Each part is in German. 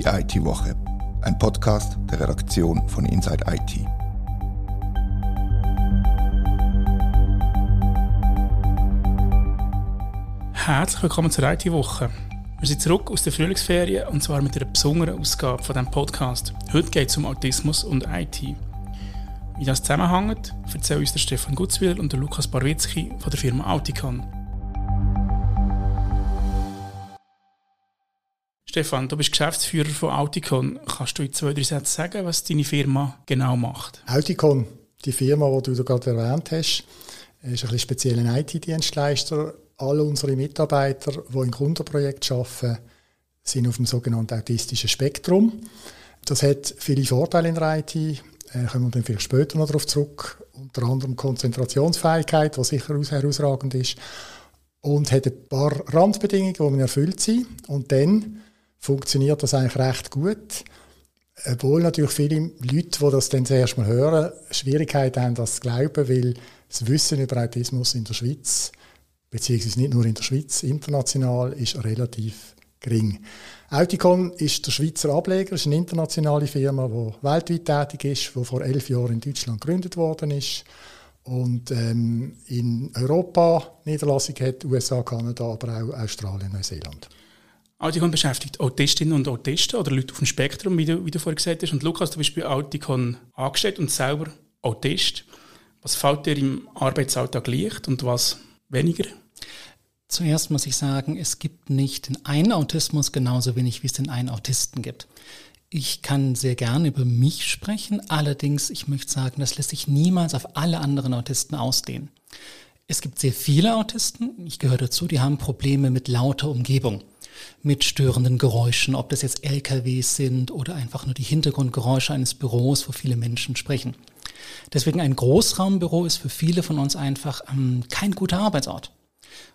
Die IT-Woche, ein Podcast der Redaktion von Inside IT. Herzlich willkommen zur IT-Woche. Wir sind zurück aus der Frühlingsferien und zwar mit einer besonderen Ausgabe von diesem Podcast. Heute geht es um Autismus und IT. Wie das zusammenhängt, erzählen uns der Stefan Gutzwiller und der Lukas Barwitzki von der Firma Auticon. Stefan, du bist Geschäftsführer von Auticon. Kannst du in zwei, drei Sätzen sagen, was deine Firma genau macht? Auticon, die Firma, die du gerade erwähnt hast, ist ein spezieller IT-Dienstleister. Alle unsere Mitarbeiter, die im Kundenprojekt arbeiten, sind auf dem sogenannten autistischen Spektrum. Das hat viele Vorteile in der IT. Äh, kommen wir dann vielleicht später noch darauf zurück. Unter anderem Konzentrationsfähigkeit, was sicher herausragend ist. Und hat ein paar Randbedingungen, die man erfüllt sind. Und dann funktioniert das eigentlich recht gut. Obwohl natürlich viele Leute, die das dann zuerst mal hören, Schwierigkeiten haben, das zu glauben, weil das Wissen über Autismus in der Schweiz, beziehungsweise nicht nur in der Schweiz, international, ist relativ gering. Auticon ist der Schweizer Ableger, ist eine internationale Firma, die weltweit tätig ist, die vor elf Jahren in Deutschland gegründet worden ist und ähm, in Europa Niederlassung hat, USA, Kanada, aber auch Australien, Neuseeland. Auticon beschäftigt Autistinnen und Autisten oder Leute auf dem Spektrum, wie du, wie du vorhin gesagt hast. Und Lukas, du bist bei Auticon angestellt und selber Autist. Was fällt dir im Arbeitsalltag leicht und was weniger? Zuerst muss ich sagen, es gibt nicht den einen Autismus genauso wenig, wie es den einen Autisten gibt. Ich kann sehr gerne über mich sprechen, allerdings, ich möchte sagen, das lässt sich niemals auf alle anderen Autisten ausdehnen. Es gibt sehr viele Autisten, ich gehöre dazu, die haben Probleme mit lauter Umgebung mit störenden Geräuschen, ob das jetzt LKWs sind oder einfach nur die Hintergrundgeräusche eines Büros, wo viele Menschen sprechen. Deswegen ein Großraumbüro ist für viele von uns einfach ähm, kein guter Arbeitsort.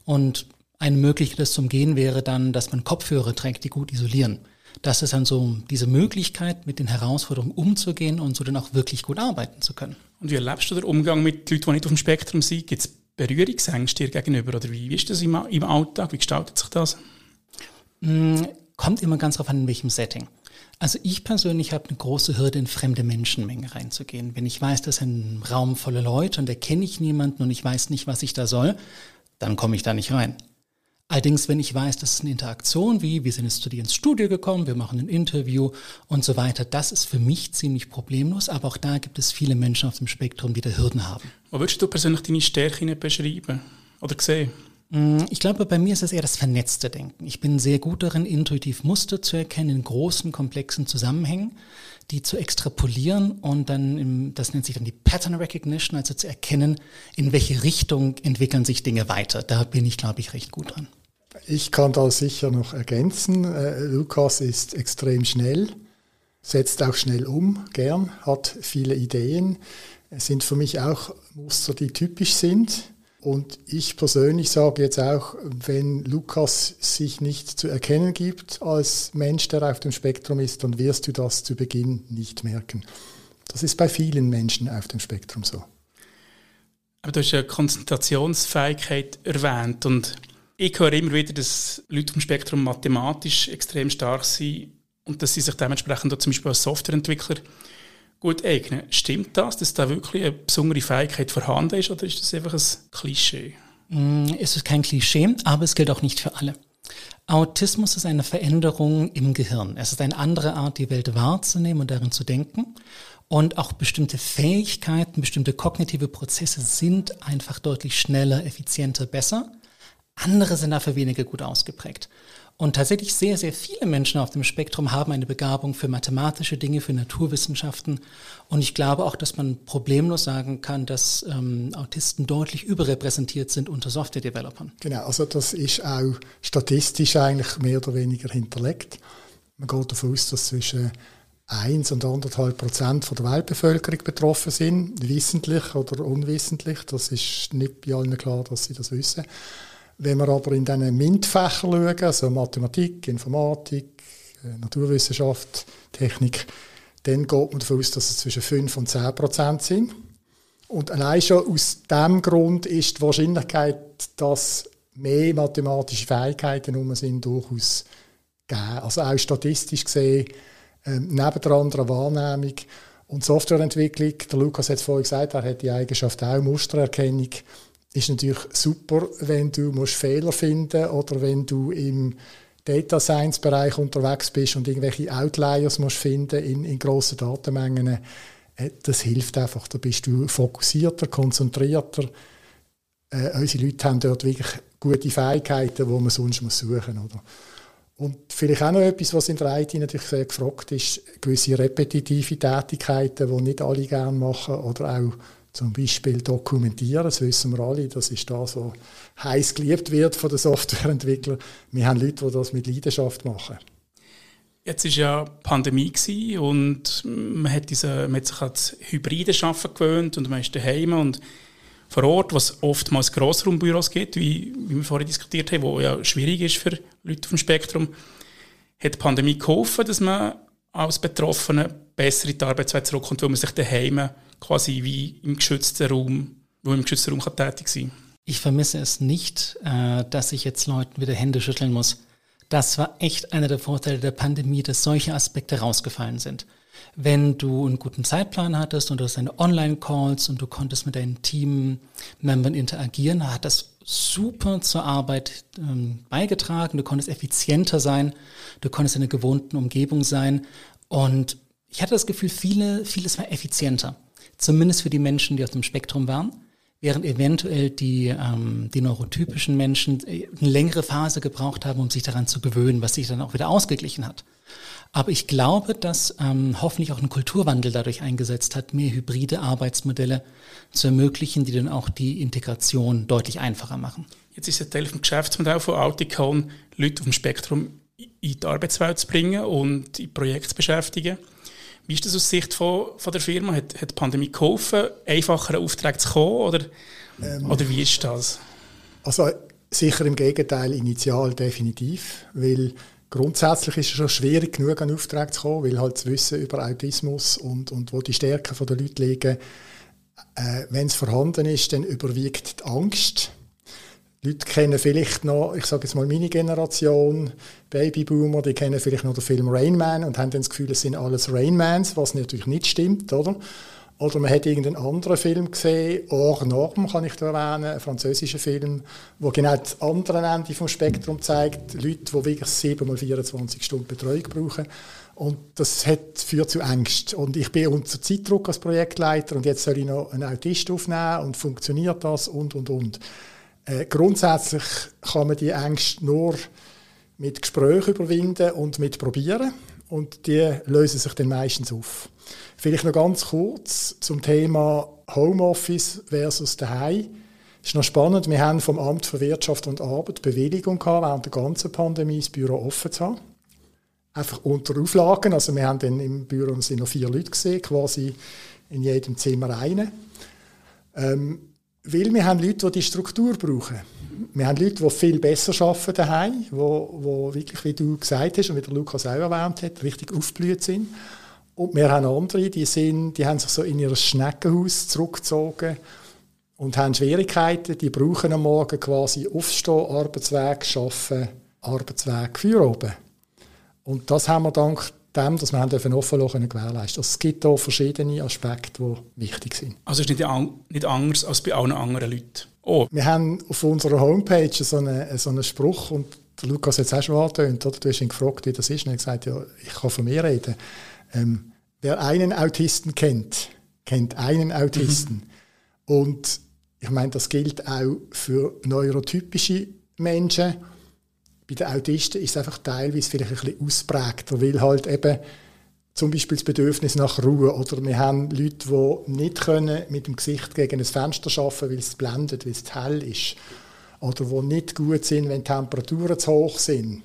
Und eine Möglichkeit zum Gehen wäre dann, dass man Kopfhörer trägt, die gut isolieren. Das ist dann so diese Möglichkeit, mit den Herausforderungen umzugehen und so dann auch wirklich gut arbeiten zu können. Und wie erlebst du den Umgang mit Leuten, die nicht auf dem Spektrum sind? Gibt es Berührungsängste dir gegenüber oder wie ist das im, im Alltag? Wie gestaltet sich das? Mm, kommt immer ganz darauf an, in welchem Setting. Also ich persönlich habe eine große Hürde, in fremde Menschenmengen reinzugehen. Wenn ich weiß, das ist ein Raum voller Leute und da kenne ich niemanden und ich weiß nicht, was ich da soll, dann komme ich da nicht rein. Allerdings, wenn ich weiß, das ist eine Interaktion, wie wir sind jetzt zu dir ins Studio gekommen, wir machen ein Interview und so weiter, das ist für mich ziemlich problemlos, aber auch da gibt es viele Menschen auf dem Spektrum, die da Hürden haben. Wo würdest du persönlich deine Stärken beschreiben oder sehen? Mm, ich glaube, bei mir ist es eher das vernetzte Denken. Ich bin sehr gut darin, intuitiv Muster zu erkennen in großen, komplexen Zusammenhängen, die zu extrapolieren und dann, im, das nennt sich dann die Pattern Recognition, also zu erkennen, in welche Richtung entwickeln sich Dinge weiter. Da bin ich, glaube ich, recht gut dran. Ich kann da sicher noch ergänzen. Äh, Lukas ist extrem schnell, setzt auch schnell um, gern, hat viele Ideen. Es sind für mich auch Muster, die typisch sind und ich persönlich sage jetzt auch, wenn Lukas sich nicht zu erkennen gibt als Mensch, der auf dem Spektrum ist, dann wirst du das zu Beginn nicht merken. Das ist bei vielen Menschen auf dem Spektrum so. Aber du hast ja Konzentrationsfähigkeit erwähnt und ich höre immer wieder, dass Leute vom Spektrum mathematisch extrem stark sind und dass sie sich dementsprechend zum Beispiel als Softwareentwickler gut eignen. Stimmt das, dass da wirklich eine besondere Fähigkeit vorhanden ist oder ist das einfach ein Klischee? Mm, es ist kein Klischee, aber es gilt auch nicht für alle. Autismus ist eine Veränderung im Gehirn. Es ist eine andere Art, die Welt wahrzunehmen und darin zu denken. Und auch bestimmte Fähigkeiten, bestimmte kognitive Prozesse sind einfach deutlich schneller, effizienter, besser. Andere sind dafür weniger gut ausgeprägt. Und tatsächlich sehr, sehr viele Menschen auf dem Spektrum haben eine Begabung für mathematische Dinge, für Naturwissenschaften. Und ich glaube auch, dass man problemlos sagen kann, dass ähm, Autisten deutlich überrepräsentiert sind unter Software-Developern. Genau, also das ist auch statistisch eigentlich mehr oder weniger hinterlegt. Man geht davon aus, dass zwischen 1 und 1,5 Prozent von der Weltbevölkerung betroffen sind, wissentlich oder unwissentlich. Das ist nicht bei allen klar, dass sie das wissen. Wenn wir aber in diesen MINT-Fächern schauen, also Mathematik, Informatik, äh, Naturwissenschaft, Technik, dann geht man davon aus, dass es zwischen 5 und 10 Prozent sind. Und allein schon aus diesem Grund ist die Wahrscheinlichkeit, dass mehr mathematische Fähigkeiten um sind, durchaus geben. Also auch statistisch gesehen, ähm, neben der anderen Wahrnehmung. Und Softwareentwicklung, der Lukas hat es vorhin gesagt, er hat die Eigenschaft auch, Mustererkennung, ist natürlich super, wenn du musst Fehler finden oder wenn du im Data Science Bereich unterwegs bist und irgendwelche Outliers musst finden in, in grossen Datenmengen. Äh, das hilft einfach. Da bist du fokussierter, konzentrierter. Äh, unsere Leute haben dort wirklich gute Fähigkeiten, die man sonst muss suchen muss. Und vielleicht auch noch etwas, was in der IT natürlich sehr gefragt ist, gewisse repetitive Tätigkeiten, die nicht alle gerne machen oder auch zum Beispiel dokumentieren, das wissen wir alle, das ist das, was heiß geliebt wird von den Softwareentwicklern. Wir haben Leute, die das mit Leidenschaft machen. Jetzt war ja Pandemie und man hat, diese, man hat sich an das hybride Arbeiten gewöhnt und man ist daheim und vor Ort, was oftmals Grossraumbüros gibt, wie, wie wir vorhin diskutiert haben, wo ja schwierig ist für Leute dem Spektrum, hat die Pandemie geholfen, dass man als Betroffene besser in die Arbeitswelt zurückkommt, weil man sich daheim quasi wie im geschützten Raum, wo im geschützten Raum kann tätig sein Ich vermisse es nicht, äh, dass ich jetzt Leuten wieder Hände schütteln muss. Das war echt einer der Vorteile der Pandemie, dass solche Aspekte rausgefallen sind. Wenn du einen guten Zeitplan hattest und du hast deine Online-Calls und du konntest mit deinen Team-Membern interagieren, hat das super zur Arbeit ähm, beigetragen. Du konntest effizienter sein, du konntest in einer gewohnten Umgebung sein und ich hatte das Gefühl, viele, vieles war effizienter. Zumindest für die Menschen, die auf dem Spektrum waren. Während eventuell die, ähm, die neurotypischen Menschen äh, eine längere Phase gebraucht haben, um sich daran zu gewöhnen, was sich dann auch wieder ausgeglichen hat. Aber ich glaube, dass ähm, hoffentlich auch ein Kulturwandel dadurch eingesetzt hat, mehr hybride Arbeitsmodelle zu ermöglichen, die dann auch die Integration deutlich einfacher machen. Jetzt ist es Teil vom Geschäftsmodell von Auticon, Leute auf dem Spektrum in die Arbeitswelt zu bringen und in Projekte zu beschäftigen. Wie ist das aus Sicht von, von der Firma? Hat, hat die Pandemie geholfen, einfacher Aufträge zu kommen? Oder, ähm, oder wie ist das? Also sicher im Gegenteil, initial definitiv, weil grundsätzlich ist es schon schwierig genug an Aufträge zu kommen, weil halt das Wissen über Autismus und, und wo die Stärken der Leute liegen, äh, wenn es vorhanden ist, dann überwiegt die Angst Leute kennen vielleicht noch, ich sage jetzt mal meine Generation, Babyboomer, die kennen vielleicht noch den Film Rain Man und haben dann das Gefühl, es sind alles Rainmans, was natürlich nicht stimmt, oder? Oder man hat irgendeinen anderen Film gesehen, Hors Norm kann ich da erwähnen, ein französischer Film, wo genau das andere Ende vom Spektrum zeigt, Leute, die wirklich 7 mal 24 Stunden Betreuung brauchen. Und das hat, führt zu Angst. Und ich bin unter Zeitdruck als Projektleiter und jetzt soll ich noch einen Autist aufnehmen und funktioniert das und, und, und. Äh, grundsätzlich kann man die Ängste nur mit Gesprächen überwinden und mit probieren und die lösen sich dann meistens auf. Vielleicht noch ganz kurz zum Thema Homeoffice versus daheim. Es ist noch spannend, wir haben vom Amt für Wirtschaft und Arbeit Bewilligung gehabt, während der ganzen Pandemie das Büro offen zu haben. Einfach unter Auflagen, also wir haben dann im Büro sind noch vier Leute gesehen, quasi in jedem Zimmer eine. Ähm, weil wir haben Leute, die die Struktur brauchen. Wir haben Leute, die viel besser arbeiten daheim, die, die wirklich, wie du gesagt hast und wie der Lukas auch erwähnt hat, richtig aufgeblüht sind. Und wir haben andere, die, sind, die haben sich so in ihr Schneckenhaus zurückgezogen und haben Schwierigkeiten. Die brauchen am Morgen quasi Aufstehen, Arbeitsweg, Arbeiten, Arbeitsweg für oben. Und das haben wir dank dem, dass wir haben offen lassen gewährleisten. Also es gibt hier verschiedene Aspekte, die wichtig sind. Also es ist nicht, nicht anders als bei allen anderen Leuten? Oh. Wir haben auf unserer Homepage so einen, so einen Spruch und der Lukas hat es auch schon angetönt, oder? Du hast ihn gefragt, wie das ist und er hat gesagt, ja, ich kann von mir reden. Ähm, wer einen Autisten kennt, kennt einen Autisten. Mhm. Und ich meine, das gilt auch für neurotypische Menschen bei den Autisten ist es einfach teilweise vielleicht ein bisschen ausprägter, weil halt eben zum Beispiel das Bedürfnis nach Ruhe oder wir haben Leute, die nicht können mit dem Gesicht gegen ein Fenster schaffen, weil es blendet, weil es zu hell ist. Oder die nicht gut sind, wenn die Temperaturen zu hoch sind.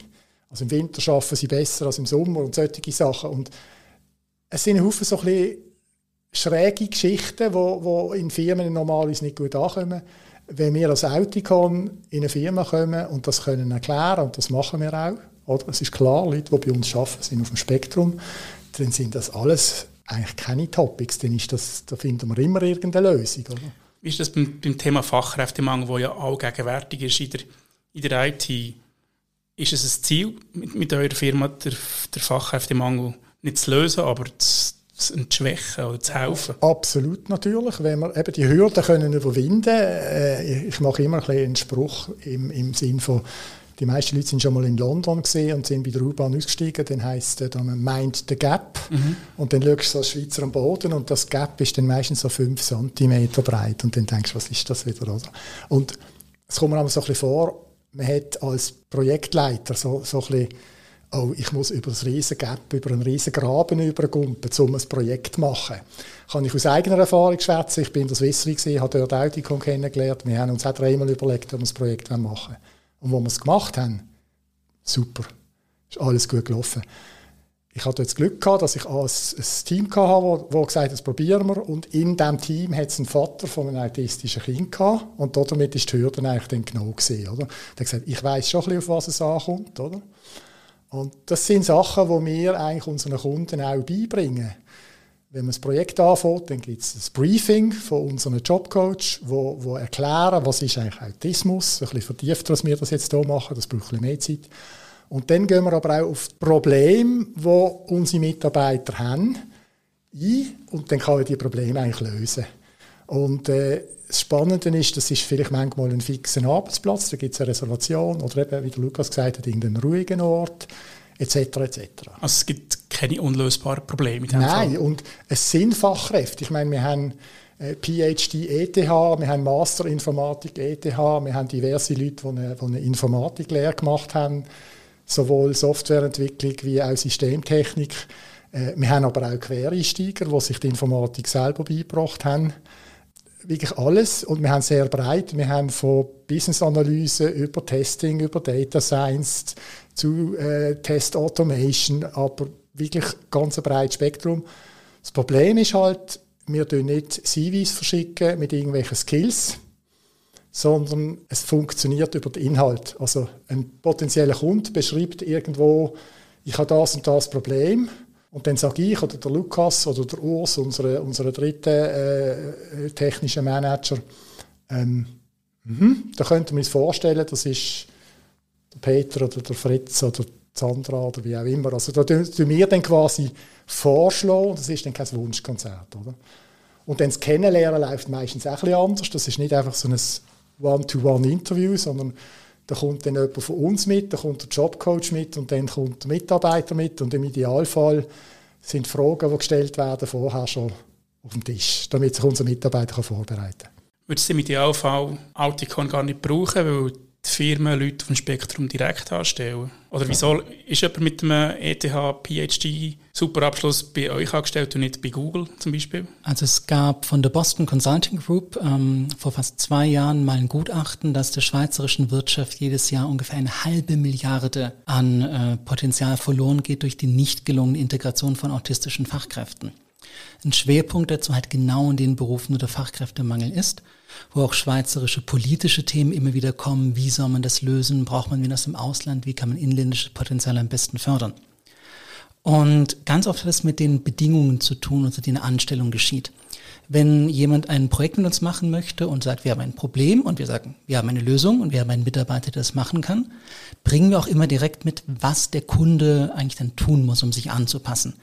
Also im Winter schaffen sie besser als im Sommer und solche Sachen. Und es sind Haufen so ein bisschen schräge Geschichten, die in Firmen normalerweise nicht gut ankommen wenn wir als Auticon in eine Firma kommen und das können erklären, und das machen wir auch, oder? Es ist klar, Leute, die bei uns arbeiten, sind auf dem Spektrum, dann sind das alles eigentlich keine Topics, dann ist das, da finden wir immer irgendeine Lösung. Oder? Wie ist das beim, beim Thema Fachkräftemangel, der ja allgegenwärtig ist in der, in der IT? Ist es ein Ziel mit, mit eurer Firma, der Fachkräftemangel nicht zu lösen, aber zu entschwächen oder zu helfen? Absolut natürlich. Wenn wir eben die Hürden können überwinden äh, ich mache immer ein einen Spruch im, im Sinn von, die meisten Leute sind schon mal in London gesehen und sind bei der U-Bahn ausgestiegen. Dann heisst es dann Mind the Gap. Mhm. Und dann schaust du als Schweizer am Boden und das Gap ist dann meistens so 5 cm breit. Und dann denkst du, was ist das wieder? Oder? Und es kommt mir aber so ein bisschen vor, man hat als Projektleiter so, so ein bisschen, oh, ich muss über das riesen Gap, über einen riesen Graben übergumpen, um ein Projekt zu machen. Kann ich aus eigener Erfahrung schwätzen. Ich bin in der Swissri gesehen, habe dort Audicon kennengelernt. Wir haben uns auch dreimal überlegt, ob wir das Projekt machen wollen. Und wo wir es gemacht haben, super. Ist alles gut gelaufen. Ich hatte das Glück gehabt, dass ich ein, ein Team hatte, das gesagt hat, das probieren wir. Und in diesem Team hat es einen Vater von einem autistischen Kind gehabt. Und damit ist die Hürde eigentlich dann genau gesehen, oder? Der hat gesagt, ich weiß schon ein bisschen, auf was es ankommt, oder? Und das sind Sachen, die wir eigentlich unseren Kunden auch beibringen. Wenn man das Projekt anfängt, dann gibt es ein Briefing von unserem Jobcoach, wo, wo erklären, was ist eigentlich Autismus, ein bisschen vertiefter, als wir das jetzt hier machen, das braucht ein bisschen mehr Zeit. Und dann gehen wir aber auch auf die Probleme, die unsere Mitarbeiter haben, ein und dann kann man die Probleme eigentlich lösen. Und äh, das Spannende ist, das ist vielleicht manchmal ein fixer Arbeitsplatz, da gibt es eine Reservation oder eben, wie der Lukas gesagt hat, irgendeinen ruhigen Ort, etc. etc. Also es gibt keine unlösbaren Probleme in Nein, Fall. und es sind Fachkräfte. Ich meine, wir haben äh, PhD ETH, wir haben Master Informatik ETH, wir haben diverse Leute, die eine, die eine Informatiklehre gemacht haben, sowohl Softwareentwicklung wie auch Systemtechnik. Äh, wir haben aber auch Quereinsteiger, die sich die Informatik selber beigebracht haben wirklich alles und wir haben sehr breit. Wir haben von Business-Analyse über Testing, über Data Science zu äh, Test Automation, aber wirklich ganz ein breites Spektrum. Das Problem ist halt, wir verschicken nicht CVs verschicken mit irgendwelchen Skills, sondern es funktioniert über den Inhalt. Also ein potenzieller Kunde beschreibt irgendwo, ich habe das und das Problem und dann sage ich oder der Lukas oder der Urs, unsere, unsere dritte äh, technische Manager, ähm, mhm, da könnte man uns vorstellen, das ist der Peter oder der Fritz oder Sandra oder wie auch immer. Also da tun wir dann quasi vorschlagen, das ist dann kein Wunschkonzert. Oder? Und dann das Kennenlernen läuft meistens auch ein bisschen anders. Das ist nicht einfach so ein One-to-One-Interview, sondern da kommt dann jemand von uns mit, da kommt der Jobcoach mit und dann kommt der Mitarbeiter mit und im Idealfall sind Fragen, die gestellt werden, vorher schon auf dem Tisch, damit sich unser Mitarbeiter vorbereiten kann. Würdest du im Idealfall Auticon gar nicht brauchen, weil die Firmen Leute vom Spektrum direkt anstellen? Oder wieso ist jemand mit einem ETH, PhD, Superabschluss bei euch angestellt und nicht bei Google zum Beispiel? Also es gab von der Boston Consulting Group ähm, vor fast zwei Jahren mal ein Gutachten, dass der schweizerischen Wirtschaft jedes Jahr ungefähr eine halbe Milliarde an äh, Potenzial verloren geht durch die nicht gelungene Integration von autistischen Fachkräften. Ein Schwerpunkt dazu halt genau in den Berufen, wo der Fachkräftemangel ist wo auch schweizerische politische Themen immer wieder kommen. Wie soll man das lösen? Braucht man wen aus dem Ausland? Wie kann man inländisches Potenzial am besten fördern? Und ganz oft hat es mit den Bedingungen zu tun, unter denen Anstellung geschieht. Wenn jemand ein Projekt mit uns machen möchte und sagt, wir haben ein Problem und wir sagen, wir haben eine Lösung und wir haben einen Mitarbeiter, der das machen kann, bringen wir auch immer direkt mit, was der Kunde eigentlich dann tun muss, um sich anzupassen.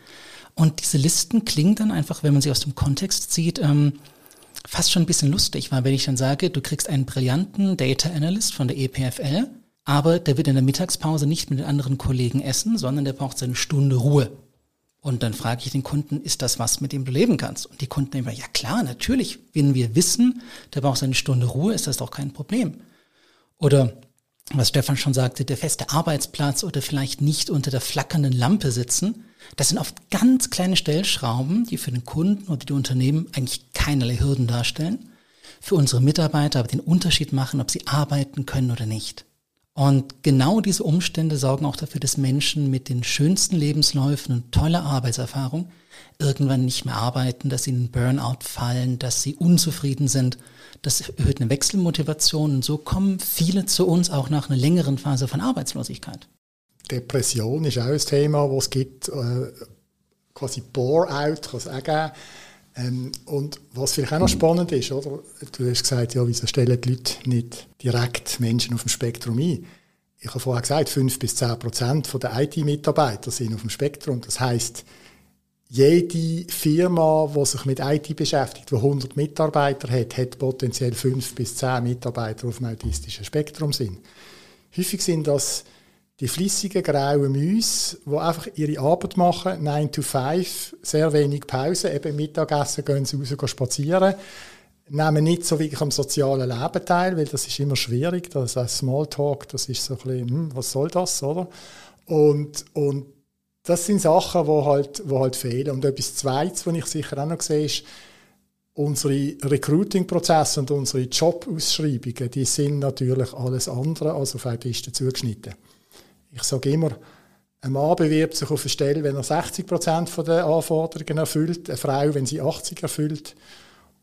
Und diese Listen klingen dann einfach, wenn man sie aus dem Kontext zieht, ähm, fast schon ein bisschen lustig, weil wenn ich dann sage, du kriegst einen brillanten Data Analyst von der EPFL, aber der wird in der Mittagspause nicht mit den anderen Kollegen essen, sondern der braucht seine Stunde Ruhe. Und dann frage ich den Kunden, ist das was, mit dem du leben kannst? Und die Kunden immer, ja klar, natürlich. Wenn wir wissen, der braucht seine Stunde Ruhe, ist das doch kein Problem. Oder was Stefan schon sagte, der feste Arbeitsplatz oder vielleicht nicht unter der flackernden Lampe sitzen, das sind oft ganz kleine Stellschrauben, die für den Kunden oder die Unternehmen eigentlich keinerlei Hürden darstellen, für unsere Mitarbeiter aber den Unterschied machen, ob sie arbeiten können oder nicht. Und genau diese Umstände sorgen auch dafür, dass Menschen mit den schönsten Lebensläufen und toller Arbeitserfahrung irgendwann nicht mehr arbeiten, dass sie in Burnout fallen, dass sie unzufrieden sind. Das erhöht eine Wechselmotivation und so kommen viele zu uns auch nach einer längeren Phase von Arbeitslosigkeit. Depression ist auch ein Thema, das es gibt, äh, quasi Bore-out kann es auch geben. Ähm, und was vielleicht auch noch spannend ist, oder? du hast gesagt, ja, wieso stellen die Leute nicht direkt Menschen auf dem Spektrum ein? ich habe vorher gesagt, 5 bis 10 Prozent der IT-Mitarbeiter sind auf dem Spektrum. Das heißt, jede Firma, die sich mit IT beschäftigt, die 100 Mitarbeiter hat, hat potenziell 5 bis 10 Mitarbeiter, auf dem autistischen Spektrum sind. Häufig sind das die flüssigen grauen Mäuse, die einfach ihre Arbeit machen, 9 to 5, sehr wenig Pause, eben Mittagessen gehen sie raus spazieren, nehmen nicht so wirklich am sozialen Leben teil, weil das ist immer schwierig, das ist ein Smalltalk, das ist so ein bisschen, hm, was soll das, oder? Und, und das sind Sachen, die halt, die halt fehlen. Und etwas Zweites, was ich sicher auch noch sehe, ist, unsere Recruiting-Prozesse und unsere Jobausschreibungen, die sind natürlich alles andere als auf Autisten zugeschnitten. Ich sage immer, ein Mann bewirbt sich auf eine Stelle, wenn er 60 Prozent der Anforderungen erfüllt, eine Frau, wenn sie 80% erfüllt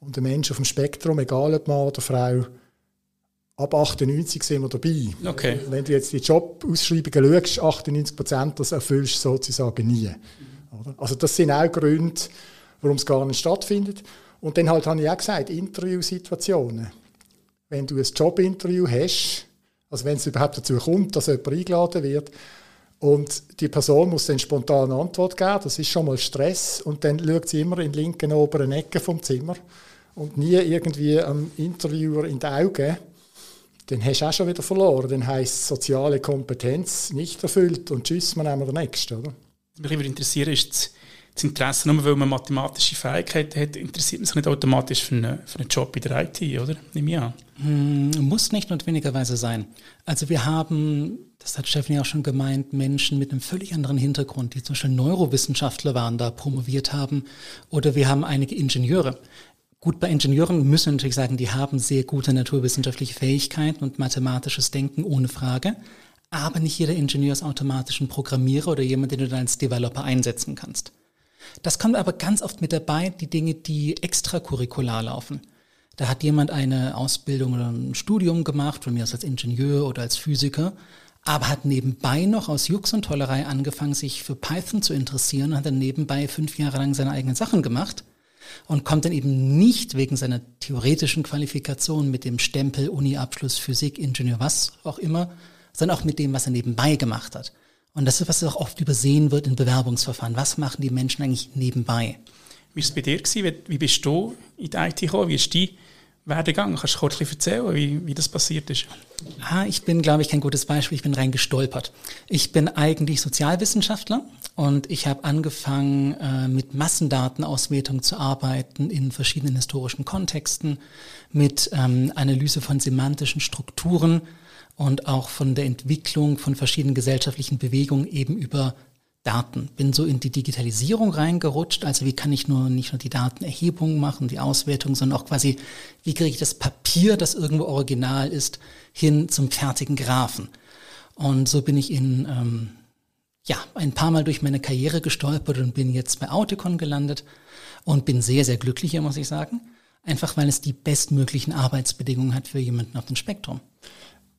und ein Mensch auf dem Spektrum, egal ob Mann oder Frau, ab 98 sind wir dabei. Okay. Wenn du jetzt die Jobausschreibungen schaust, 98 Prozent, das erfüllst du sozusagen nie. Also das sind auch Gründe, warum es gar nicht stattfindet. Und dann halt habe ich auch gesagt, Interviewsituationen. Wenn du ein Jobinterview hast, also wenn es überhaupt dazu kommt, dass jemand eingeladen wird, und die Person muss dann spontan eine Antwort geben, das ist schon mal Stress, und dann schaut sie immer in die linken oberen Ecke vom Zimmer und nie irgendwie am Interviewer in die Augen, dann hast du auch schon wieder verloren. Dann heisst soziale Kompetenz nicht erfüllt und tschüss, wir nehmen den nächsten. Oder? Mich würde interessieren, ist das Interesse, nur weil man mathematische Fähigkeiten hat, interessiert man sich nicht automatisch für, eine, für einen Job in der IT, oder? Nehme ich an. Hm, muss nicht notwendigerweise sein. Also wir haben, das hat Stephanie auch schon gemeint, Menschen mit einem völlig anderen Hintergrund, die zum Beispiel Neurowissenschaftler waren, da promoviert haben. Oder wir haben einige Ingenieure. Gut, bei Ingenieuren müssen wir natürlich sagen, die haben sehr gute naturwissenschaftliche Fähigkeiten und mathematisches Denken ohne Frage. Aber nicht jeder Ingenieur ist automatisch ein Programmierer oder jemand, den du dann als Developer einsetzen kannst. Das kommt aber ganz oft mit dabei, die Dinge, die extracurricular laufen. Da hat jemand eine Ausbildung oder ein Studium gemacht, von mir aus als Ingenieur oder als Physiker, aber hat nebenbei noch aus Jux und Tollerei angefangen, sich für Python zu interessieren und hat dann nebenbei fünf Jahre lang seine eigenen Sachen gemacht und kommt dann eben nicht wegen seiner theoretischen Qualifikation mit dem Stempel Uni-Abschluss Physik, Ingenieur, was auch immer, sondern auch mit dem, was er nebenbei gemacht hat. Und das ist, was auch oft übersehen wird in Bewerbungsverfahren. Was machen die Menschen eigentlich nebenbei? Wie war es bei dir? Wie bist du in die IT gekommen? Wie ist dein Werdegang? Kannst du kurz erzählen, wie, wie das passiert ist? Ah, ich bin, glaube ich, kein gutes Beispiel. Ich bin rein gestolpert. Ich bin eigentlich Sozialwissenschaftler und ich habe angefangen, äh, mit Massendatenauswertung zu arbeiten in verschiedenen historischen Kontexten, mit ähm, Analyse von semantischen Strukturen und auch von der Entwicklung von verschiedenen gesellschaftlichen Bewegungen eben über Daten. Bin so in die Digitalisierung reingerutscht. Also wie kann ich nur nicht nur die Datenerhebung machen, die Auswertung, sondern auch quasi, wie kriege ich das Papier, das irgendwo original ist, hin zum fertigen Graphen. Und so bin ich in ähm, ja, ein paar Mal durch meine Karriere gestolpert und bin jetzt bei Auticon gelandet und bin sehr, sehr glücklich hier, muss ich sagen. Einfach weil es die bestmöglichen Arbeitsbedingungen hat für jemanden auf dem Spektrum.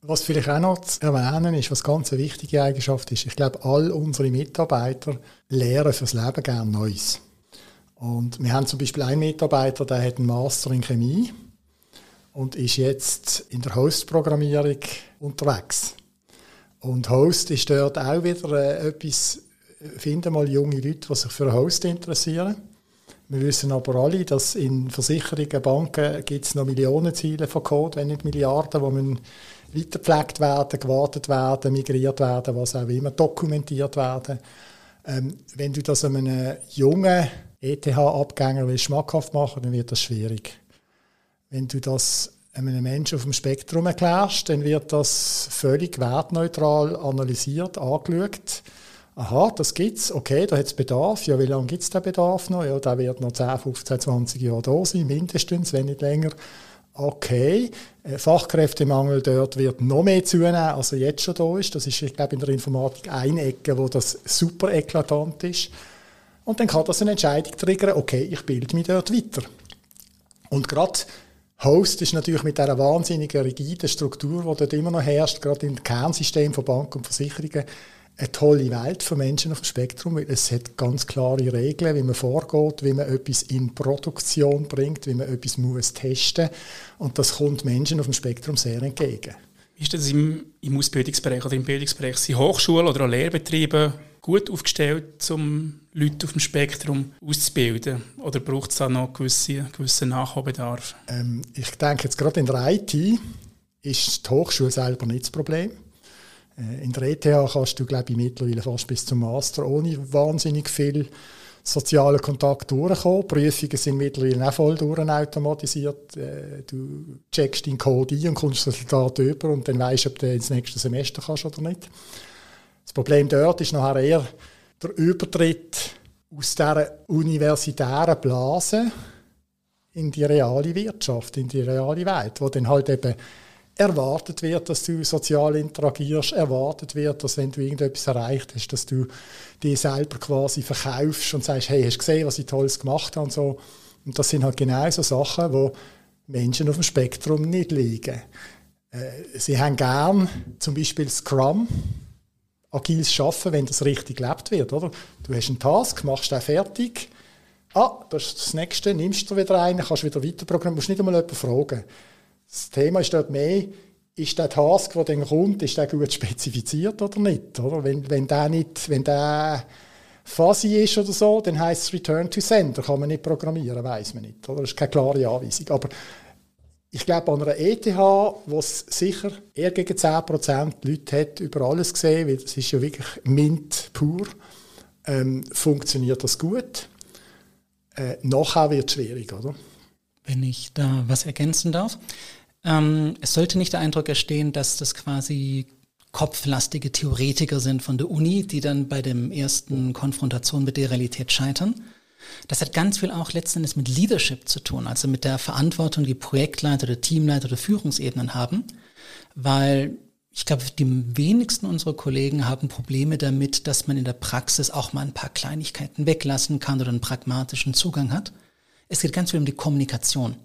Was vielleicht auch noch zu erwähnen ist, was ganz eine wichtige Eigenschaft ist, ich glaube, all unsere Mitarbeiter lernen fürs Leben gerne Neues. Und wir haben zum Beispiel einen Mitarbeiter, der hat einen Master in Chemie und ist jetzt in der Host-Programmierung unterwegs. Und Host ist dort auch wieder äh, etwas, finden mal junge Leute, die sich für Host interessieren. Wir wissen aber alle, dass in Versicherungen, Banken gibt es noch Millionenziele von Code, wenn nicht Milliarden, wo man weitergepflegt werden, gewartet werden, migriert werden, was auch immer, dokumentiert werden. Ähm, wenn du das einem jungen ETH-Abgänger schmackhaft machen dann wird das schwierig. Wenn du das einem Menschen auf dem Spektrum erklärst, dann wird das völlig wertneutral analysiert, angeschaut. Aha, das gibt's, okay, da hat es Bedarf. Ja, wie lange gibt es den Bedarf noch? Ja, der wird noch 10, 15, 20 Jahre da sein, mindestens, wenn nicht länger. Okay, äh, Fachkräftemangel dort wird noch mehr zunehmen, als er jetzt schon da ist. Das ist, ich glaube, in der Informatik eine Ecke, wo das super eklatant ist. Und dann kann das eine Entscheidung triggern, okay, ich bilde mich dort weiter. Und gerade Host ist natürlich mit dieser wahnsinnigen rigiden Struktur, die dort immer noch herrscht, gerade im Kernsystem von Banken und Versicherungen, eine tolle Welt für Menschen auf dem Spektrum, weil es hat ganz klare Regeln, wie man vorgeht, wie man etwas in Produktion bringt, wie man etwas muss testen und das kommt Menschen auf dem Spektrum sehr entgegen. Wie ist das im, im Ausbildungsbereich oder im Bildungsbereich? Sind Hochschulen oder auch Lehrbetriebe gut aufgestellt, um Leute auf dem Spektrum auszubilden? Oder braucht es da noch gewisse, gewissen Nachholbedarf? Ähm, ich denke jetzt gerade in der IT ist die Hochschule selber nicht das Problem. Äh, in der ETH kannst du, glaube ich, mittlerweile fast bis zum Master ohne wahnsinnig viel sozialen Kontakt durchkommen. Prüfungen sind mittlerweile auch voll durchautomatisiert. Äh, du checkst deinen Code ein und kommst das Resultat über und dann weißt du, ob du ins nächste Semester kannst oder nicht. Das Problem dort ist nachher eher der Übertritt aus dieser universitären Blase in die reale Wirtschaft, in die reale Welt, wo dann halt eben erwartet wird, dass du sozial interagierst, erwartet wird, dass wenn du irgendetwas erreicht hast, dass du dich selber quasi verkaufst und sagst, hey, hast du gesehen, was ich Tolles gemacht habe und so. Und das sind halt genau so Sachen, wo Menschen auf dem Spektrum nicht liegen. Äh, sie haben gern zum Beispiel Scrum, agiles Schaffen, wenn das richtig gelebt wird, oder? Du hast einen Task, machst den fertig, ah, das ist das nächste, nimmst du wieder einen, kannst wieder weiter programmieren, musst nicht einmal jemanden fragen. Das Thema ist dort mehr, ist der Task, der dann kommt, ist der gut spezifiziert oder nicht? Oder? Wenn, wenn der nicht, wenn der fuzzy ist oder so, dann heißt es Return to Sender, kann man nicht programmieren, weiß man nicht. Oder? Das ist keine klare Anweisung. Aber ich glaube, an einer ETH, wo es sicher eher gegen 10% Leute hat über alles gesehen, weil das ist ja wirklich Mint pur, ähm, funktioniert das gut. Äh, nachher wird es schwierig, oder? Wenn ich da was ergänzen darf. Ähm, es sollte nicht der Eindruck entstehen, dass das quasi kopflastige Theoretiker sind von der Uni, die dann bei dem ersten Konfrontation mit der Realität scheitern. Das hat ganz viel auch letztendlich mit Leadership zu tun, also mit der Verantwortung, die Projektleiter oder Teamleiter oder Führungsebenen haben, weil ich glaube, die wenigsten unserer Kollegen haben Probleme damit, dass man in der Praxis auch mal ein paar Kleinigkeiten weglassen kann oder einen pragmatischen Zugang hat. Es geht ganz viel um die Kommunikation.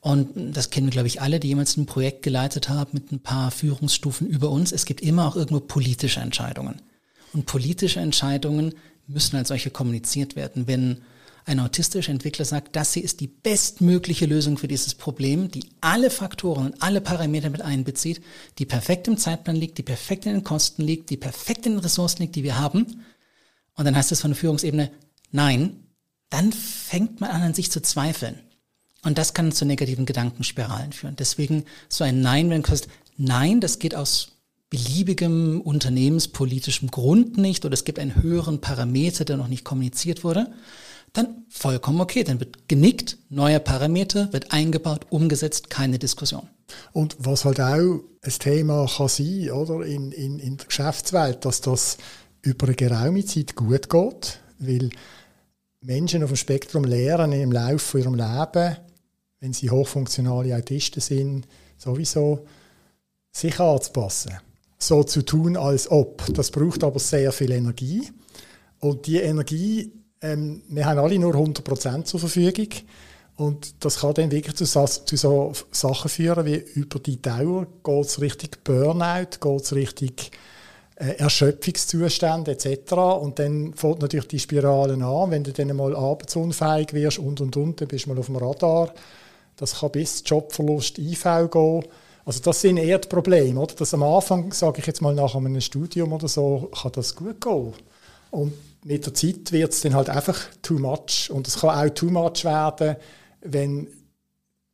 Und das kennen, glaube ich, alle, die jemals ein Projekt geleitet haben mit ein paar Führungsstufen über uns. Es gibt immer auch irgendwo politische Entscheidungen. Und politische Entscheidungen müssen als solche kommuniziert werden. Wenn ein autistischer Entwickler sagt, das hier ist die bestmögliche Lösung für dieses Problem, die alle Faktoren und alle Parameter mit einbezieht, die perfekt im Zeitplan liegt, die perfekt in den Kosten liegt, die perfekt in den Ressourcen liegt, die wir haben. Und dann heißt es von der Führungsebene, nein, dann fängt man an, an sich zu zweifeln. Und das kann zu negativen Gedankenspiralen führen. Deswegen so ein Nein, wenn du sagst, nein, das geht aus beliebigem unternehmenspolitischem Grund nicht oder es gibt einen höheren Parameter, der noch nicht kommuniziert wurde, dann vollkommen okay. Dann wird genickt, neuer Parameter, wird eingebaut, umgesetzt, keine Diskussion. Und was halt auch ein Thema kann sein, oder, in, in, in der Geschäftswelt, dass das über eine geraume Zeit gut geht, weil Menschen auf dem Spektrum lernen im Laufe ihrem Leben, wenn sie hochfunktionale Autisten sind, sowieso sich anzupassen. So zu tun, als ob. Das braucht aber sehr viel Energie. Und die Energie, ähm, wir haben alle nur 100% zur Verfügung. Und das kann dann wirklich zu, zu so Sachen führen, wie über die Dauer geht es richtig Burnout, geht es richtig äh, Erschöpfungszustände etc. Und dann fängt natürlich die Spiralen an. Wenn du dann mal arbeitsunfähig wirst und und und, dann bist du mal auf dem Radar. Das kann bis Jobverlust, IV gehen. Also das sind eher die Probleme. Oder? Dass am Anfang, sage ich jetzt mal nach einem Studium oder so, kann das gut gehen. Und mit der Zeit wird es dann halt einfach too much. Und es kann auch too much werden, wenn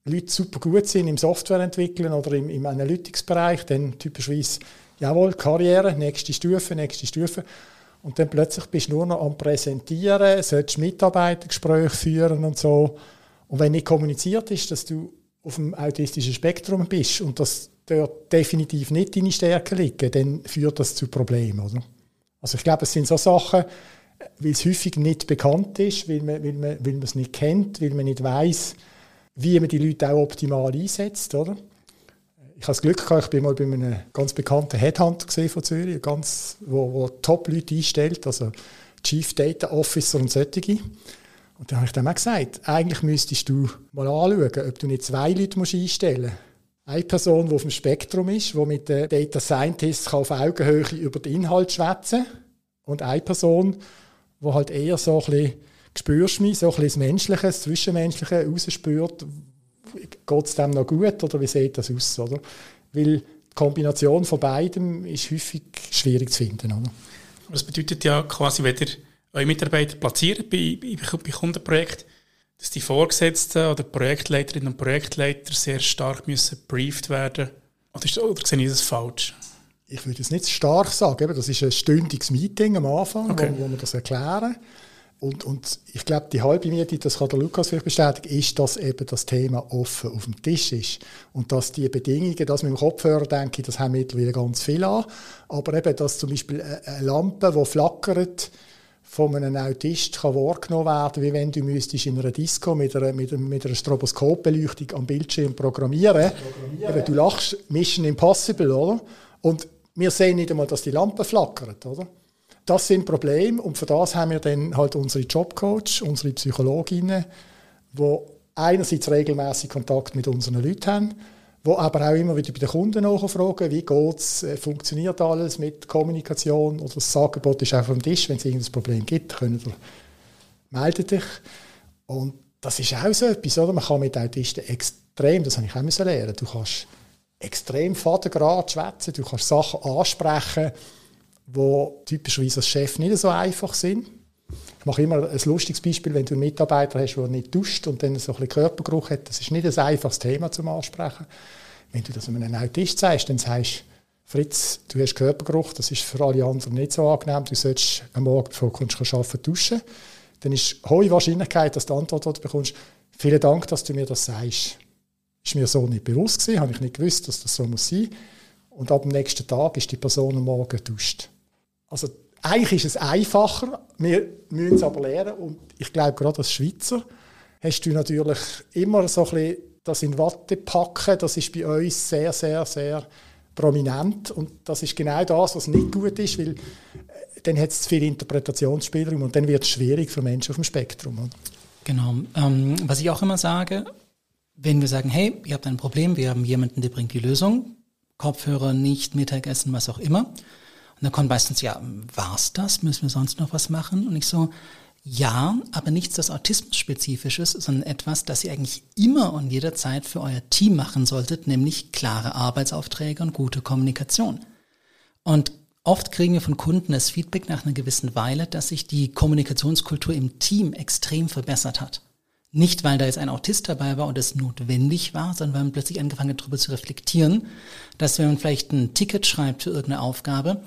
Leute super gut sind im Softwareentwickeln oder im, im Analytics-Bereich, dann typischerweise, jawohl, Karriere, nächste Stufe, nächste Stufe. Und dann plötzlich bist du nur noch am Präsentieren, sollst Mitarbeitergespräche führen und so. Und wenn nicht kommuniziert ist, dass du auf dem autistischen Spektrum bist und dass dort definitiv nicht deine Stärken liegen, dann führt das zu Problemen. Oder? Also ich glaube, es sind so Sachen, weil es häufig nicht bekannt ist, weil man, weil man, weil man es nicht kennt, weil man nicht weiß, wie man die Leute auch optimal einsetzt. Oder? Ich habe das Glück gehabt, ich bin mal bei einem ganz bekannten Headhunter von Zürich, ganz, wo, wo Top-Leute einstellt, also Chief Data Officer und solche. Und dann habe ich dann auch gesagt, eigentlich müsstest du mal anschauen, ob du nicht zwei Leute musst einstellen musst. Eine Person, die auf dem Spektrum ist, die mit den Data Scientists auf Augenhöhe über den Inhalt schwätzen. Und eine Person, die halt eher so ein bisschen, spürst mich, so ein bisschen das Menschliche, das Zwischenmenschliche rausspürt, geht es dem noch gut oder wie sieht das aus? Oder? Weil die Kombination von beidem ist häufig schwierig zu finden. Oder? Das bedeutet ja quasi, wenn ihr eure Mitarbeiter platziert bei, bei, bei Kundenprojekten, dass die Vorgesetzten oder Projektleiterinnen und Projektleiter sehr stark müssen briefed werden oder, ist, oder sehe ich das falsch? Ich würde es nicht stark sagen. Das ist ein stündiges Meeting am Anfang, okay. wo, wo wir das erklären. Und, und ich glaube, die halbe Miete, das kann der Lukas vielleicht bestätigen, ist, dass eben das Thema offen auf dem Tisch ist. Und dass die Bedingungen, das mit dem Kopfhörer denke ich, das haben mittlerweile ganz viel an. Aber eben, dass zum Beispiel eine Lampe, die flackert, von einem Autist kann wahrgenommen werden, wie wenn du müsstest in einer Disco mit einer, mit mit einer Stroboskopbeleuchtung am Bildschirm programmieren. programmieren. du lachst, Mission Impossible, oder? Und wir sehen nicht einmal, dass die Lampe flackert, oder? Das sind Probleme und für das haben wir dann halt unsere Jobcoach, unsere Psychologinnen, die einerseits regelmäßig Kontakt mit unseren Leuten haben, wo aber auch immer wieder bei den Kunden nachfragen, wie geht's, äh, funktioniert alles mit Kommunikation oder das Angebot ist auf dem Tisch, wenn es irgendein Problem gibt, können ihr, melde dich. Und das ist auch so etwas, oder? Man kann mit Autisten extrem, das habe ich auch lernen, du kannst extrem fadengrad schwätzen, du kannst Sachen ansprechen, die typischerweise als Chef nicht so einfach sind. Ich mache immer ein lustiges Beispiel, wenn du einen Mitarbeiter hast, der nicht duscht und dann so ein bisschen Körpergeruch hat, das ist nicht ein einfaches Thema zum Ansprechen. Wenn du das einem Autist sagst, dann sagst Fritz, du hast Körpergeruch, das ist für alle anderen nicht so angenehm, du solltest am Morgen, bevor du arbeiten, duschen. Dann ist hohe Wahrscheinlichkeit, dass du die Antwort du bekommst, vielen Dank, dass du mir das sagst. Ist mir so nicht bewusst gewesen, habe ich nicht gewusst, dass das so muss sein. Und ab dem nächsten Tag ist die Person am Morgen duscht. Also eigentlich ist es einfacher, wir müssen es aber lernen und ich glaube, gerade als Schweizer hast du natürlich immer so ein bisschen das in Watte packen, das ist bei uns sehr, sehr, sehr prominent und das ist genau das, was nicht gut ist, weil äh, dann hat es zu viel Interpretationsspielraum und dann wird es schwierig für Menschen auf dem Spektrum. Genau. Ähm, was ich auch immer sage, wenn wir sagen, hey, ihr habt ein Problem, wir haben jemanden, der bringt die Lösung, Kopfhörer, nicht Mittagessen, was auch immer, und dann kommt meistens, ja, war's das? Müssen wir sonst noch was machen? Und ich so, ja, aber nichts, das autismus-spezifisch ist, sondern etwas, das ihr eigentlich immer und jederzeit für euer Team machen solltet, nämlich klare Arbeitsaufträge und gute Kommunikation. Und oft kriegen wir von Kunden das Feedback nach einer gewissen Weile, dass sich die Kommunikationskultur im Team extrem verbessert hat. Nicht, weil da jetzt ein Autist dabei war und es notwendig war, sondern weil man plötzlich angefangen hat, darüber zu reflektieren, dass wenn man vielleicht ein Ticket schreibt für irgendeine Aufgabe,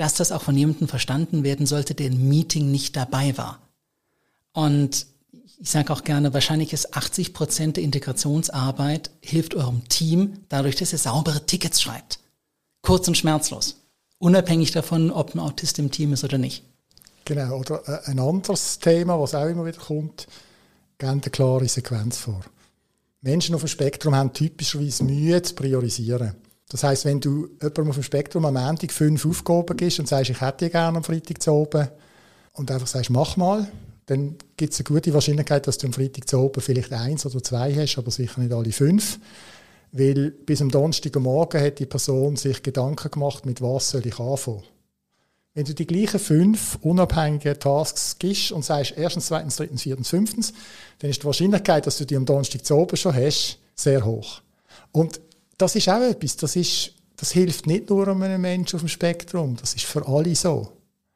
dass das auch von jemandem verstanden werden sollte, der im Meeting nicht dabei war. Und ich sage auch gerne, wahrscheinlich ist 80 Prozent der Integrationsarbeit hilft eurem Team dadurch, dass ihr saubere Tickets schreibt. Kurz und schmerzlos. Unabhängig davon, ob ein Autist im Team ist oder nicht. Genau, oder äh, ein anderes Thema, was auch immer wieder kommt, geben eine klare Sequenz vor. Menschen auf dem Spektrum haben typischerweise Mühe zu priorisieren. Das heißt, wenn du jemandem auf dem Spektrum am Montag fünf Aufgaben gibst und sagst, ich hätte die gerne am Freitag zu oben und einfach sagst, mach mal, dann gibt es eine gute Wahrscheinlichkeit, dass du am Freitag zu oben vielleicht eins oder zwei hast, aber sicher nicht alle fünf. Weil bis am Donnerstagmorgen hat die Person sich Gedanken gemacht, mit was soll ich anfangen. Wenn du die gleichen fünf unabhängigen Tasks gibst und sagst, erstens, zweitens, drittens, viertens, fünftens, dann ist die Wahrscheinlichkeit, dass du die am Donnerstag zu oben schon hast, sehr hoch. Und das ist auch etwas, das, ist, das hilft nicht nur einem Menschen auf dem Spektrum, das ist für alle so.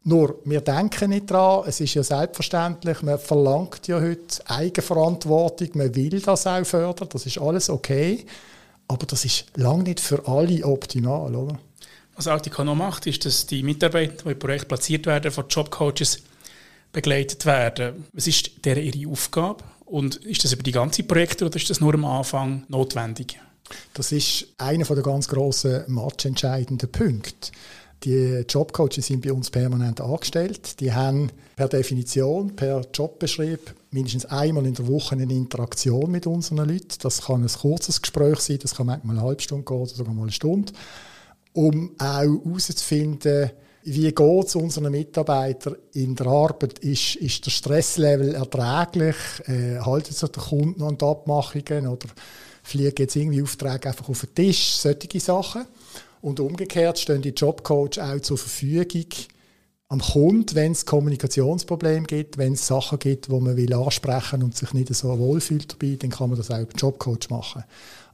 Nur, wir denken nicht dran, es ist ja selbstverständlich, man verlangt ja heute Eigenverantwortung, man will das auch fördern, das ist alles okay, aber das ist lange nicht für alle optimal, oder? Was Altica noch macht, ist, dass die Mitarbeiter, die im Projekt platziert werden, von Jobcoaches begleitet werden. Was ist deren ihre Aufgabe? Und ist das über die ganze Projekte oder ist das nur am Anfang notwendig? Das ist einer der ganz grossen matchentscheidenden Punkte. Die Jobcoaches sind bei uns permanent angestellt. Die haben per Definition, per Jobbeschrieb mindestens einmal in der Woche eine Interaktion mit unseren Leuten. Das kann ein kurzes Gespräch sein, das kann manchmal eine halbe Stunde gehen oder sogar mal eine Stunde, um auch herauszufinden, wie geht es unseren Mitarbeitern in der Arbeit? Ist, ist der Stresslevel erträglich? Äh, halten sich der Kunden an die Abmachungen? Oder fliegen jetzt irgendwie Aufträge einfach auf den Tisch, solche Sachen. Und umgekehrt stehen die Jobcoach auch zur Verfügung am Kunden, wenn es Kommunikationsprobleme gibt, wenn es Sachen gibt, wo man will ansprechen und sich nicht so wohlfühlt dabei, dann kann man das auch über Jobcoach machen.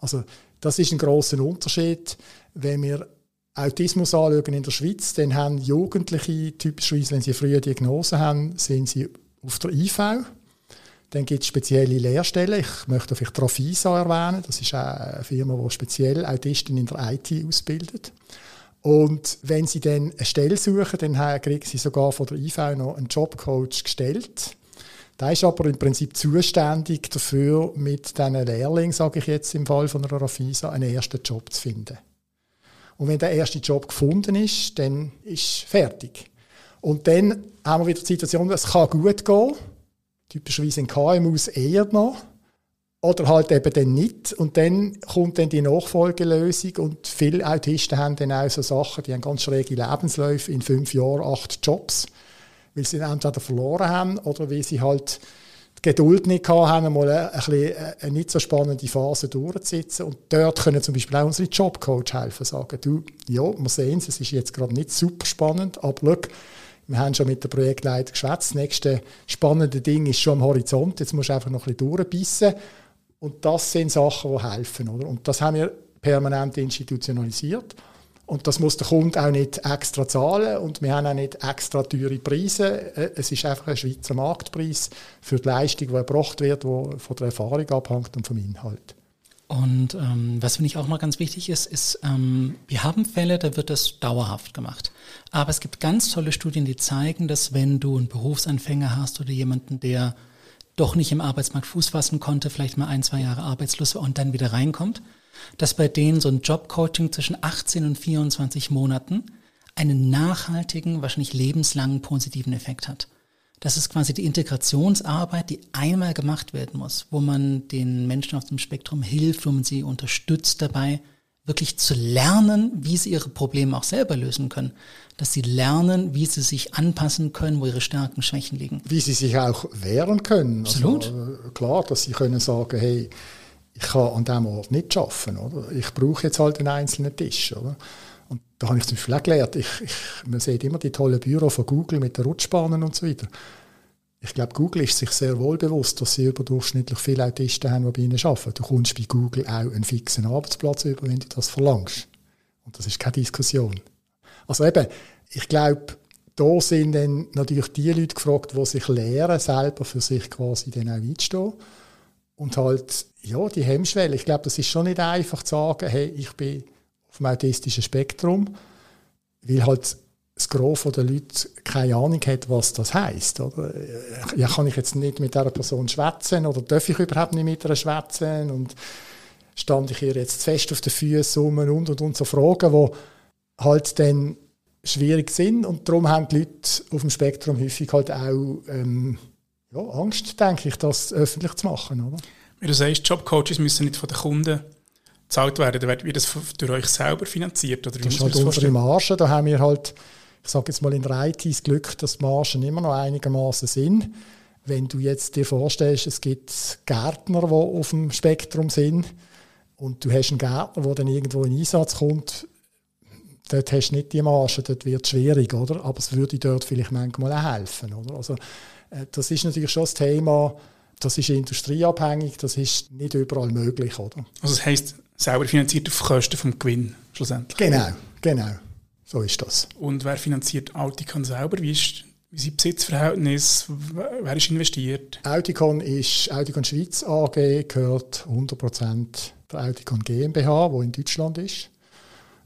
Also das ist ein großer Unterschied. Wenn wir Autismus anschauen in der Schweiz, dann haben Jugendliche typischerweise, wenn sie frühe Diagnose haben, sind sie auf der IV. Dann gibt es spezielle Lehrstellen. Ich möchte vielleicht Trafisa erwähnen. Das ist eine Firma, die speziell Autisten in der IT ausbildet. Und wenn sie dann eine Stelle suchen, dann kriegen sie sogar von der IV noch einen Jobcoach gestellt. Der ist aber im Prinzip zuständig dafür, mit diesen Lehrlingen, sage ich jetzt im Fall von einer Rafisa, einen ersten Job zu finden. Und wenn der erste Job gefunden ist, dann ist fertig. Und dann haben wir wieder die Situation, es kann gut gehen, typischerweise in KMUs eher noch, oder halt eben dann nicht. Und dann kommt dann die Nachfolgelösung und viele Autisten haben dann auch so Sachen, die haben ganz schräge Lebensläufe, in fünf Jahren acht Jobs, weil sie entweder verloren haben oder weil sie halt die Geduld nicht haben, mal eine, eine, eine nicht so spannende Phase durchzusitzen. Und dort können zum Beispiel auch unsere Jobcoach helfen, sagen, du, ja, wir sehen es, es ist jetzt gerade nicht super spannend, aber schau, wir haben schon mit der Projektleiter geschwätzt. Das nächste spannende Ding ist schon am Horizont. Jetzt musst du einfach noch ein bisschen durchbissen. Und das sind Sachen, die helfen. Oder? Und das haben wir permanent institutionalisiert. Und das muss der Kunde auch nicht extra zahlen und wir haben auch nicht extra teure Preise. Äh, es ist einfach ein Schweizer Marktpreis für die Leistung, die erbracht wird, die von der Erfahrung abhängt und vom Inhalt. Und ähm, was finde ich auch mal ganz wichtig ist, ist, ähm, wir haben Fälle, da wird das dauerhaft gemacht. Aber es gibt ganz tolle Studien, die zeigen, dass wenn du einen Berufsanfänger hast oder jemanden, der doch nicht im Arbeitsmarkt Fuß fassen konnte, vielleicht mal ein, zwei Jahre arbeitslos war und dann wieder reinkommt, dass bei denen so ein Jobcoaching zwischen 18 und 24 Monaten einen nachhaltigen, wahrscheinlich lebenslangen positiven Effekt hat. Das ist quasi die Integrationsarbeit, die einmal gemacht werden muss, wo man den Menschen auf dem Spektrum hilft, wo man sie unterstützt dabei, wirklich zu lernen, wie sie ihre Probleme auch selber lösen können. Dass sie lernen, wie sie sich anpassen können, wo ihre Stärken und Schwächen liegen. Wie sie sich auch wehren können. Absolut. Also, klar, dass sie können sagen, hey, ich kann an diesem Ort nicht arbeiten. Oder? Ich brauche jetzt halt einen einzelnen Tisch. Oder? Und da habe ich zum Beispiel auch gelernt, ich, ich, man sieht immer die tollen Büro von Google mit den Rutschbahnen und so weiter. Ich glaube, Google ist sich sehr wohl bewusst, dass sie überdurchschnittlich viele Autisten haben, die bei ihnen arbeiten. Du kommst bei Google auch einen fixen Arbeitsplatz über, wenn du das verlangst. Und das ist keine Diskussion. Also eben, ich glaube, da sind dann natürlich die Leute gefragt, die sich lehren, selber für sich quasi dann auch einzustehen. Und halt, ja, die Hemmschwelle. Ich glaube, das ist schon nicht einfach zu sagen, hey, ich bin auf dem autistischen Spektrum, weil halt das Gros der Leute keine Ahnung hat, was das. Oder? Ja, kann ich jetzt nicht mit dieser Person schwätzen oder darf ich überhaupt nicht mit ihr schwätzen? Und stand ich ihr jetzt fest auf den Füßen und und und so Fragen, die halt dann schwierig sind. Und darum haben die Leute auf dem Spektrum häufig halt auch ähm, ja, Angst, denke ich, das öffentlich zu machen. Oder? Wie du sagst, Jobcoaches müssen nicht von den Kunden gezahlt werden. Wird das durch euch selber finanziert? Oder das ist halt unsere Marge. Da haben wir halt, ich sage jetzt mal in der IT das Glück, dass die Margen immer noch einigermaßen sind. Wenn du jetzt dir vorstellst, es gibt Gärtner, die auf dem Spektrum sind und du hast einen Gärtner, der dann irgendwo in Einsatz kommt, dort hast du nicht die Marge, dort wird es schwierig, oder? Aber es würde dort vielleicht manchmal auch helfen, oder? Also, äh, das ist natürlich schon das Thema, das ist industrieabhängig, das ist nicht überall möglich, oder? Also das heisst, selber finanziert auf Kosten vom Gewinn schlussendlich? Genau, genau. So ist das. Und wer finanziert Auticon selber? Wie ist wie sind Besitzverhältnis? Wer ist investiert? Auticon ist Auticon Schweiz AG, gehört 100% der Auticon GmbH, die in Deutschland ist.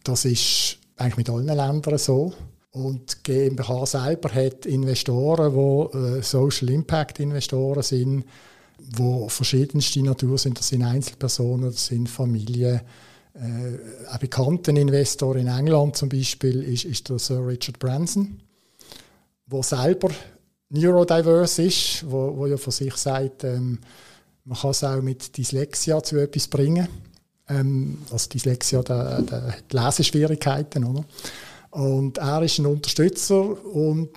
Das ist eigentlich mit allen Ländern so. Und die GmbH selber hat Investoren, die äh, Social Impact Investoren sind, die verschiedenste Natur sind. Das sind Einzelpersonen, das sind Familien. Äh, ein bekannter Investor in England zum Beispiel ist, ist der Sir Richard Branson wo selber neurodiverse ist, wo, wo ja von sich sagt, ähm, man kann es auch mit Dyslexia zu etwas bringen. Ähm, also Dyslexia, der, der, die Leseschwierigkeiten, oder? Und er ist ein Unterstützer und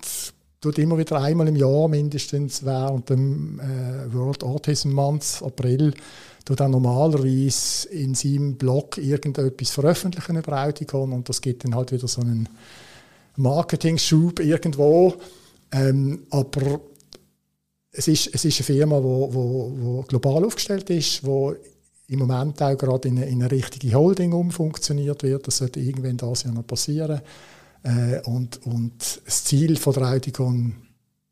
tut immer wieder einmal im Jahr, mindestens während dem äh, World Autism Month, April, tut er normalerweise in seinem Blog irgendetwas veröffentlichen über Auticon und das gibt dann halt wieder so einen Marketing-Schub irgendwo. Ähm, aber es ist, es ist eine Firma, die wo, wo, wo global aufgestellt ist, die im Moment auch gerade in eine, in eine richtige Holding umfunktioniert wird. Das sollte irgendwann das Jahr noch passieren. Äh, und, und das Ziel von der Audigon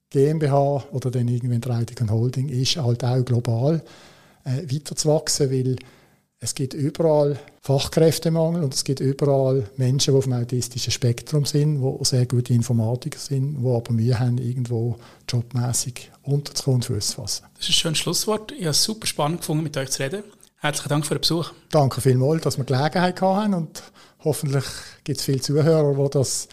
GmbH oder dann irgendwann der Audigon Holding ist halt auch global äh, weiterzuwachsen, weil es gibt überall Fachkräftemangel und es gibt überall Menschen, die auf dem autistischen Spektrum sind, die sehr gute Informatiker sind, die aber Mühe haben, irgendwo jobmäßig unterzukommen und Fuß zu fassen. Das ist ein schönes Schlusswort. Ich habe es super spannend gefunden, mit euch zu reden. Herzlichen Dank für den Besuch. Danke vielmals, dass wir Gelegenheit hatten und hoffentlich gibt es viele Zuhörer, die das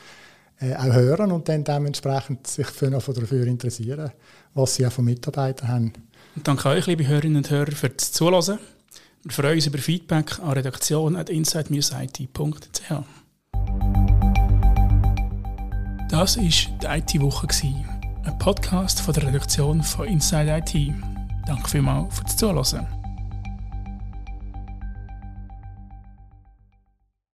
äh, auch hören und dann dementsprechend sich für dafür interessieren, was sie auch von Mitarbeitern haben. Und danke euch, liebe Hörerinnen und Hörer, für das Zuhören. Wir freuen uns über Feedback an redaktion.inside-it.ch. Das war die IT-Woche, ein Podcast von der Redaktion von Inside IT. Danke vielmals fürs Zuhören.